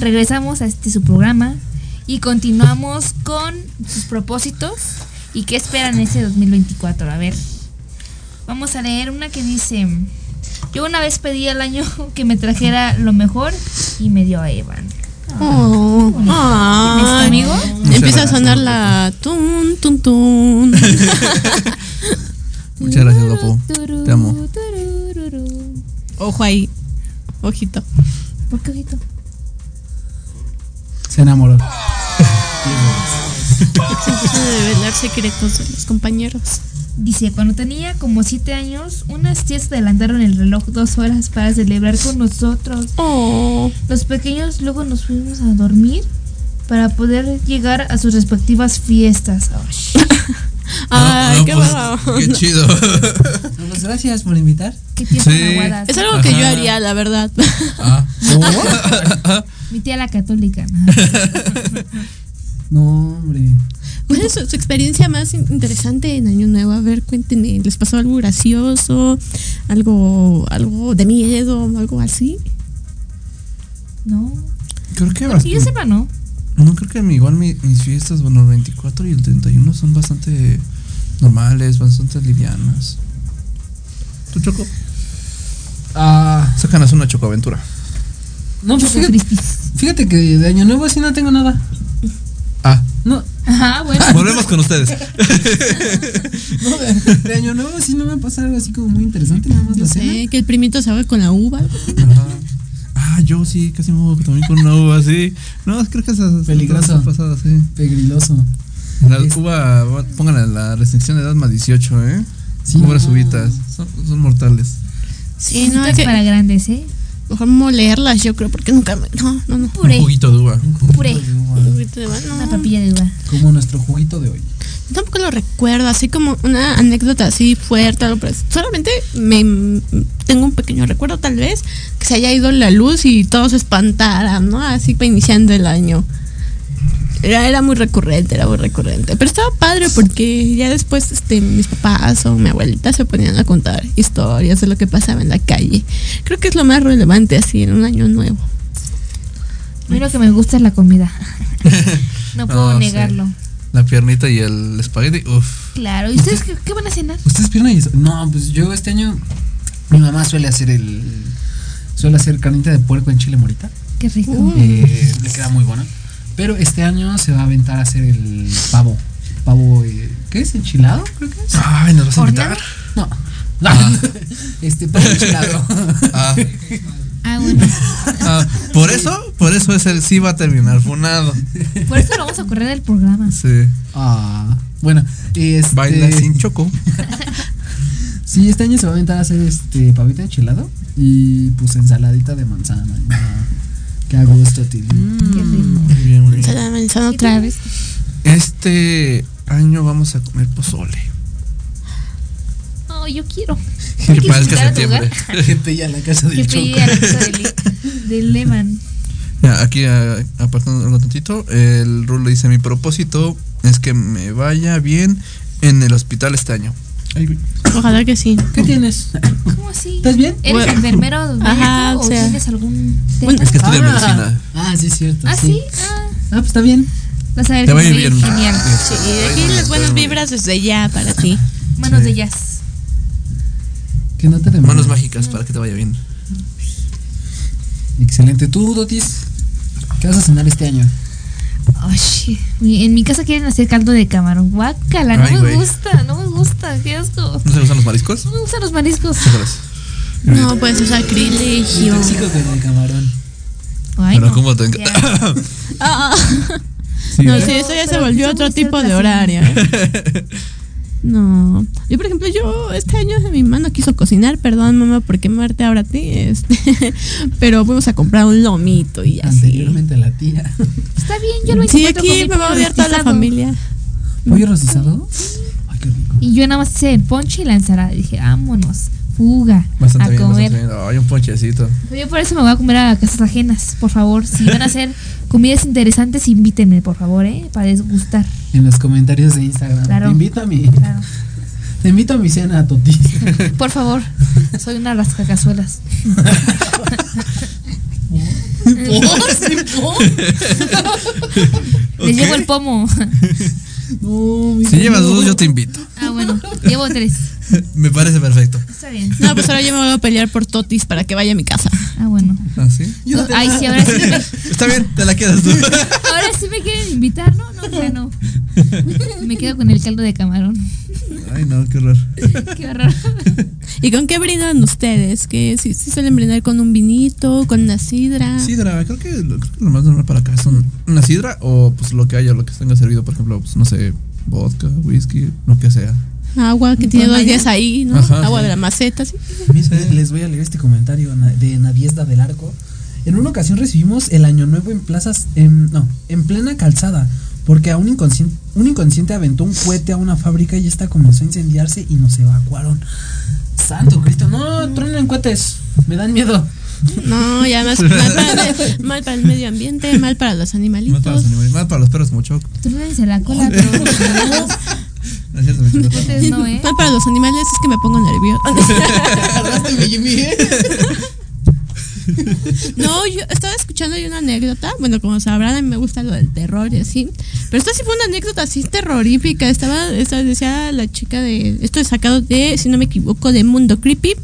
regresamos a este su programa y continuamos con sus propósitos y qué esperan ese 2024. A ver, vamos a leer una que dice: Yo una vez pedí al año que me trajera lo mejor y me dio a Evan. Oh, ¿Tienes tu ay. amigo? Empieza a sonar la tun, tun, tun. Muchas gracias, Lopo. Te amo. Ojo ahí. Ojito. ¿Por qué ojito? Se enamoró. Se empiezan a develar secretos de los compañeros. Dice, cuando tenía como siete años, unas tías adelantaron el reloj dos horas para celebrar con nosotros. Oh. Los pequeños luego nos fuimos a dormir para poder llegar a sus respectivas fiestas. Ay, Ay, No, no, qué pues, bravo. Qué chido. No, Pues gracias por invitar. qué tiempo Sí. aguadas. Es algo que yo haría, la verdad. Ah, Mi tía la católica. No, hombre. ¿Cuál es su, su experiencia más in- interesante en Año Nuevo? A ver, cuéntenme. ¿Les pasó algo gracioso? ¿Algo, algo de miedo? ¿Algo así? No. creo que Que yo sepa, no. No, creo que igual mi- mis fiestas, bueno, el 24 y el 31 son bastante normales, bastante livianas. ¿Tú, Choco? Ah, Sácanos una chocoaventura. No, pues fíjate, fíjate que de año nuevo así no tengo nada. Ah, No, Ajá, bueno. volvemos con ustedes. no de, de año nuevo así no me pasa algo así como muy interesante, nada más No la cena. sé, que el primito se haga con la uva. Ajá. Ah, yo sí, casi me hago también con una uva así. No, creo que esas Peligroso. pasadas, sí. Pegriloso. La Es- uva, va- pónganle la restricción de edad más 18, ¿eh? Sí, Ubres no. uvitas, son, son mortales. Sí, no, que para grandes, ¿eh? Mejor molerlas, yo creo, porque nunca me. No, no, no. Puré. Un juguito de uva. Un juguito Puré. de uva. Un poquito de no. Una papilla de uva. Como nuestro juguito de hoy. Yo tampoco lo recuerdo, así como una anécdota así fuerte, algo, pero solamente me tengo un pequeño recuerdo tal vez que se haya ido la luz y todos se espantaran, ¿no? Así para iniciando el año. Era, era muy recurrente, era muy recurrente. Pero estaba padre porque ya después este, mis papás o mi abuelita se ponían a contar historias de lo que pasaba en la calle. Creo que es lo más relevante así en un año nuevo. A mí lo que me gusta es la comida. No puedo No, sí. negarlo. La piernita y el espagueti, uff. Claro. ¿Y ustedes qué, qué van a cenar? ¿Ustedes pierden y? No, pues yo este año. Mi mamá suele hacer el. Suele hacer carnita de puerco en chile morita. Qué rico. Uh. Eh, le queda muy buena. Pero este año se va a aventar a hacer el pavo. Pavo, eh, ¿qué es? ¿Enchilado? Creo que es. Ay, ¿nos vas a invitar? No. este pavo enchilado. Ah, Ah, bueno. ah, por eso, por eso es el sí va a terminar funado. Por eso lo vamos a correr del programa. Sí. ah, bueno, este. Baila sin choco. Sí, este año se va a aventar a hacer este pavito enchilado y pues ensaladita de manzana. Ah, qué a gusto. Qué rico. Muy bien, muy bien. Se la menciono otra vez. Este año vamos a comer pozole. Oh, yo quiero. Que parezca invitar a tu septiembre. Gente ya a la casa Que del choco. a la casa de, Le- de Lehman. Ya, aquí apartando algo tantito, el Rulo dice mi propósito es que me vaya bien en el hospital este año. Ay, güey. Ojalá que sí. ¿Qué tienes? ¿Cómo así? ¿Estás bien? ¿Eres Bueno. enfermero Ajá, o o sea. tienes algún tema? Bueno, Es que estudia Ah. medicina. Ah, sí, es cierto. ah, sí. Ah, Ah, pues está bien. vas a ver Te va a que ir soy bien. genial. Sí, aquí las buenas vibras desde ya para ti. Manos Sí. de jazz. Que no te Manos mágicas para que te vaya bien. Excelente. ¿Tú, Dotis? ¿Qué vas a cenar este año? Ay, mi- en mi casa quieren hacer caldo de camarón. Guácala, no Ay, me gusta, no me gusta, qué asco. ¿No te gustan los mariscos? No me gustan los mariscos. No, pues es sacrilegio. Tóxico con el camarón. Ay, Pero no. ¿cómo te. Ah, Sí, no, ¿eh? sí, eso ya se volvió otro tipo de horario. No. Yo, por ejemplo, yo este año mi mamá no quiso cocinar, perdón, mamá, por quemarte ahora a ti. Este, pero fuimos a comprar un lomito y así. Anteriormente a la tía. Está bien, yo lo Sí, 24 aquí me va a odiar toda la familia. ¿Pollo rostizado? Ay, qué rico. Y yo nada más hice el ponche y la ensalada. Dije, vámonos, fuga, Bastante a bien, comer. bien. Ay, un ponchecito. Yo por eso me voy a comer a casas ajenas, por favor. Si van a hacer comidas interesantes, invítenme, por favor, ¿eh? Para desgustar. En los comentarios de Instagram. Claro. Te invito a mi, Claro. te invito a mi cena, Totis. Por favor, soy una rascacazuelas. por, sí, por. Les llevo el pomo. No, mi Si llevas no. dos, yo te invito. Ah, bueno, llevo tres. Me parece perfecto. Está bien. No, pues ahora yo me voy a pelear por Totis para que vaya a mi casa. Ah, bueno. ¿Ah, sí? Ay, sí, ahora sí me, Está bien, te la quedas tú. ahora sí me quieren invitar, ¿no? No, ya no. Me quedo con el caldo de camarón. Ay, no, qué horror. Qué horror. ¿Y con qué brindan ustedes? Que si suelen brindar con un vinito, con una sidra. Sidra, creo que, lo, creo que lo más normal para acá es un- una sidra o pues lo que haya, lo que tenga servido, por ejemplo, pues no sé, vodka, whisky, lo que sea. Agua que tiene dos días ahí, ¿no? Ajá, Agua sí. de la maceta, sí. Les voy a leer este comentario de Nadiesda del Arco. En una ocasión recibimos el año nuevo en plazas, en, no, en plena calzada, porque a un inconsciente, un inconsciente aventó un cohete a una fábrica y esta comenzó a incendiarse y nos evacuaron. Santo Cristo, no, truenen cohetes, me dan miedo. No, ya más mal para, el, mal para el medio ambiente, mal para los Más para animalitos. los animales, más para los perros mucho. Trúdense la cola, pero cierto, no, ¿eh? Mal para los animales es que me pongo nervioso. No, yo estaba escuchando ahí una anécdota. Bueno, como sabrán, a mí me gusta lo del terror y así. Pero esta sí fue una anécdota así terrorífica. Estaba, esta decía la chica de. Esto es sacado de, si no me equivoco, de Mundo Creepy.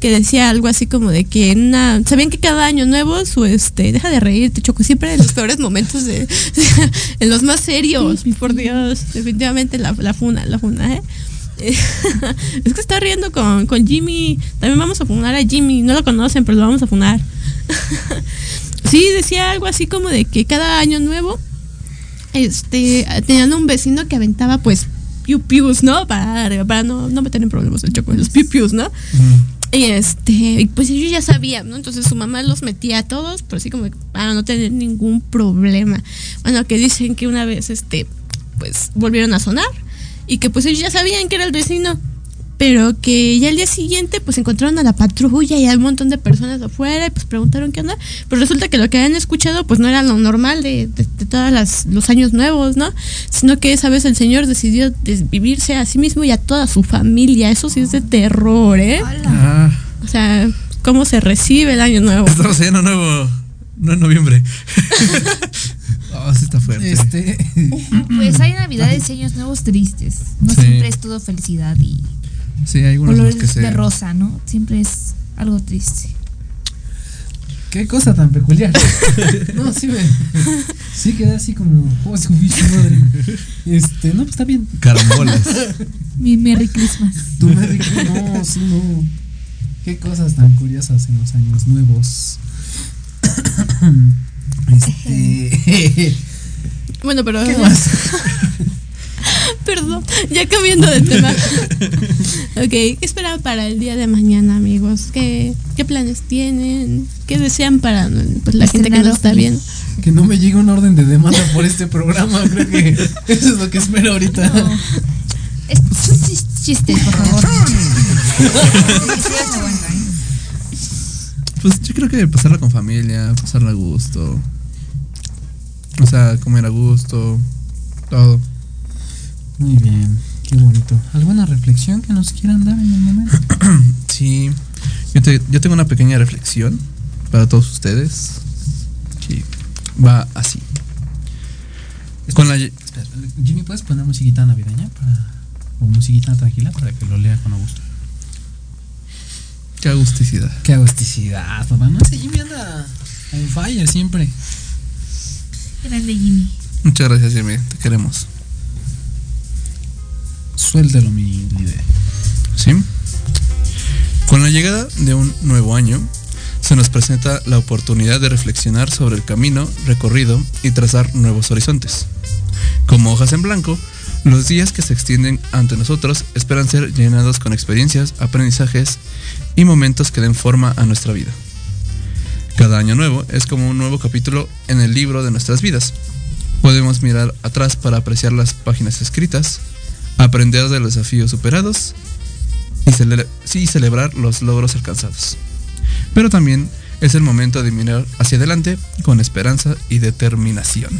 Que decía algo así como de que una. Sabían que cada año nuevo su este. Deja de reírte, Choco. Siempre en los peores momentos de. en los más serios. Por Dios. Definitivamente la, la funa, la funa, ¿eh? es que está riendo con, con Jimmy. También vamos a funar a Jimmy. No lo conocen, pero lo vamos a funar. sí, decía algo así como de que cada año nuevo, este, tenían un vecino que aventaba pues piu pius, ¿no? Para, para no, no meter en problemas el choco, los piu pius, ¿no? Y este, pues ellos ya sabían, ¿no? Entonces su mamá los metía a todos, pero así como para no tener ningún problema. Bueno, que dicen que una vez, este, pues volvieron a sonar y que pues ellos ya sabían que era el vecino, pero que ya el día siguiente pues encontraron a la patrulla y a un montón de personas afuera y pues preguntaron qué onda, pero resulta que lo que habían escuchado pues no era lo normal de, de, de todos los años nuevos, ¿no? Sino que esa vez el señor decidió desvivirse a sí mismo y a toda su familia, eso sí es de terror, ¿eh? Ah, O sea, cómo se recibe el año nuevo. estamos en año nuevo, no en noviembre. oh, sí está fuerte. Este, Pues hay navidades y años nuevos tristes. No Sí. siempre es todo felicidad y Sí, hay colores que se. de rosa, ¿no? Siempre es algo triste. qué cosa tan peculiar. No, sí me. Sí quedé así como, oh, su bicho madre. Este, no, pues está bien. Carambolas. Mi Merry Christmas. Tu Merry Christmas, no, sí, no. Qué cosas tan curiosas en los años nuevos. Este. Bueno, pero. ¿Qué más? Perdón, ya cambiando de tema. ok, ¿qué esperan para el día de mañana, amigos? ¿Qué, qué planes tienen? ¿Qué desean para pues, la gente que nos está viendo? Que no me llegue un orden de demanda por este programa. Creo que eso es lo que espero ahorita. No. Es chistes, por favor. Pues yo creo que pasarla con familia, pasarla a gusto. O sea, comer a gusto, todo. Muy bien, qué bonito. ¿Alguna reflexión que nos quieran dar en el momento? Sí, yo, te- yo tengo una pequeña reflexión para todos ustedes. Sí, va así. Con la, Espera, espera, Jimmy, ¿puedes poner musiquita navideña para, o musiquita tranquila para que lo lea con gusto? qué agusticidad. Qué agusticidad, papá. No sé, Jimmy anda on fire siempre. Grande Jimmy. Muchas gracias, Jimmy. Te queremos. Suéltalo, mi líder. ¿Sí? Con la llegada de un nuevo año, se nos presenta la oportunidad de reflexionar sobre el camino recorrido y trazar nuevos horizontes. Como hojas en blanco, los días que se extienden ante nosotros esperan ser llenados con experiencias, aprendizajes y momentos que den forma a nuestra vida. Cada año nuevo es como un nuevo capítulo en el libro de nuestras vidas. Podemos mirar atrás para apreciar las páginas escritas, aprender de los desafíos superados y, cele- celebrar los logros alcanzados. Pero también es el momento de mirar hacia adelante con esperanza y determinación.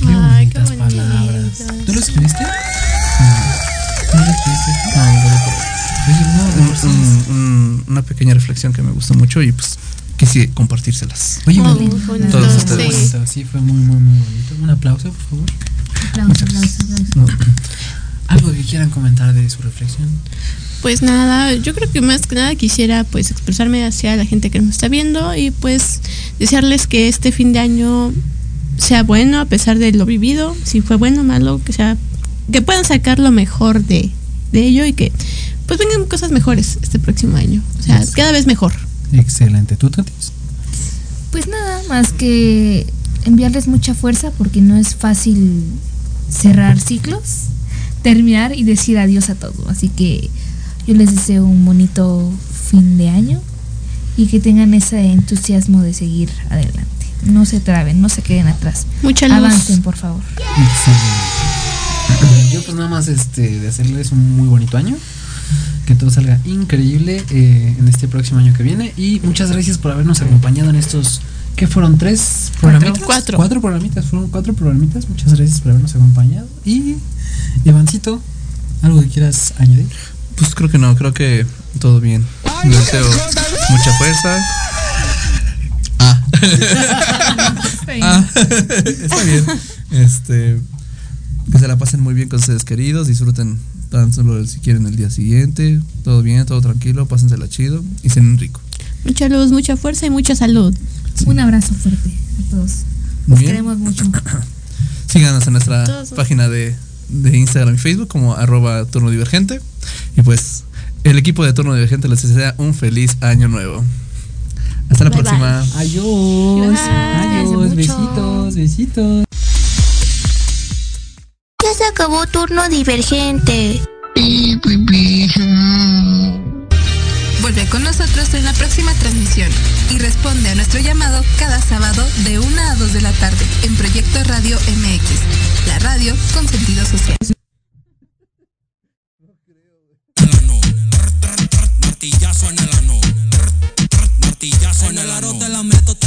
Qué Ay, qué bonitas palabras. ¿Tú lo escribiste? ¿Tú lo escribiste? No, no, no, Un- un- un- una pequeña reflexión que me gustó mucho y pues quise compartírselas. Oye, Oh, Merlin, bonito, Todos ustedes. bonito, sí, fue muy, muy, muy bonito. Un aplauso, por favor. Aplausos, aplausos, aplausos. No, Algo que quieran comentar de su reflexión. Pues nada, yo creo que más que nada quisiera pues expresarme hacia la gente que nos está viendo y pues desearles que este fin de año sea bueno a pesar de lo vivido, si fue bueno o malo, que sea que puedan sacar lo mejor de, de ello y que pues vengan cosas mejores este próximo año, o sea, Yes. cada vez mejor. Excelente. ¿Tú, Tatis? Pues nada, más que enviarles mucha fuerza porque no es fácil cerrar ciclos, terminar y decir adiós a todo. Así que yo les deseo un bonito fin de año y que tengan ese entusiasmo de seguir adelante. No se traben, no se queden atrás. Mucha luz. Avancen, por favor. Excelente. Yo pues nada más este de hacerles un muy bonito año. Que todo salga increíble eh, en este próximo año que viene. Y muchas gracias por habernos acompañado en estos. ¿Qué fueron? ¿Tres programitas? Cuatro. Cuatro programitas. Fueron cuatro programitas. Muchas gracias por habernos acompañado. Y ¿algo que quieras añadir? Pues creo que no, creo que todo bien. Les deseo mucha fuerza. Ah. Ah, está bien. Este, que se la pasen muy bien con ustedes queridos, disfruten tan solo si quieren el día siguiente, todo bien, todo tranquilo, pásensela chido y cenen rico. Mucha luz, mucha fuerza y mucha salud. Un abrazo fuerte a todos. Los bien. queremos mucho. Síganos en nuestra Todos. página de, de Instagram y Facebook como arroba turno divergente. Y pues el equipo de turno divergente les desea un feliz año nuevo. Hasta la Bye, bye. próxima. Adiós. Bye. Adiós. Besitos, besitos. Acabó turno divergente. Vuelve con nosotros en la próxima transmisión y responde a nuestro llamado cada sábado de 1 a 2 de la tarde en Proyecto Radio MX, la radio con sentido social. Martillazo en el ano. Martillazo en el ano. te la meto, te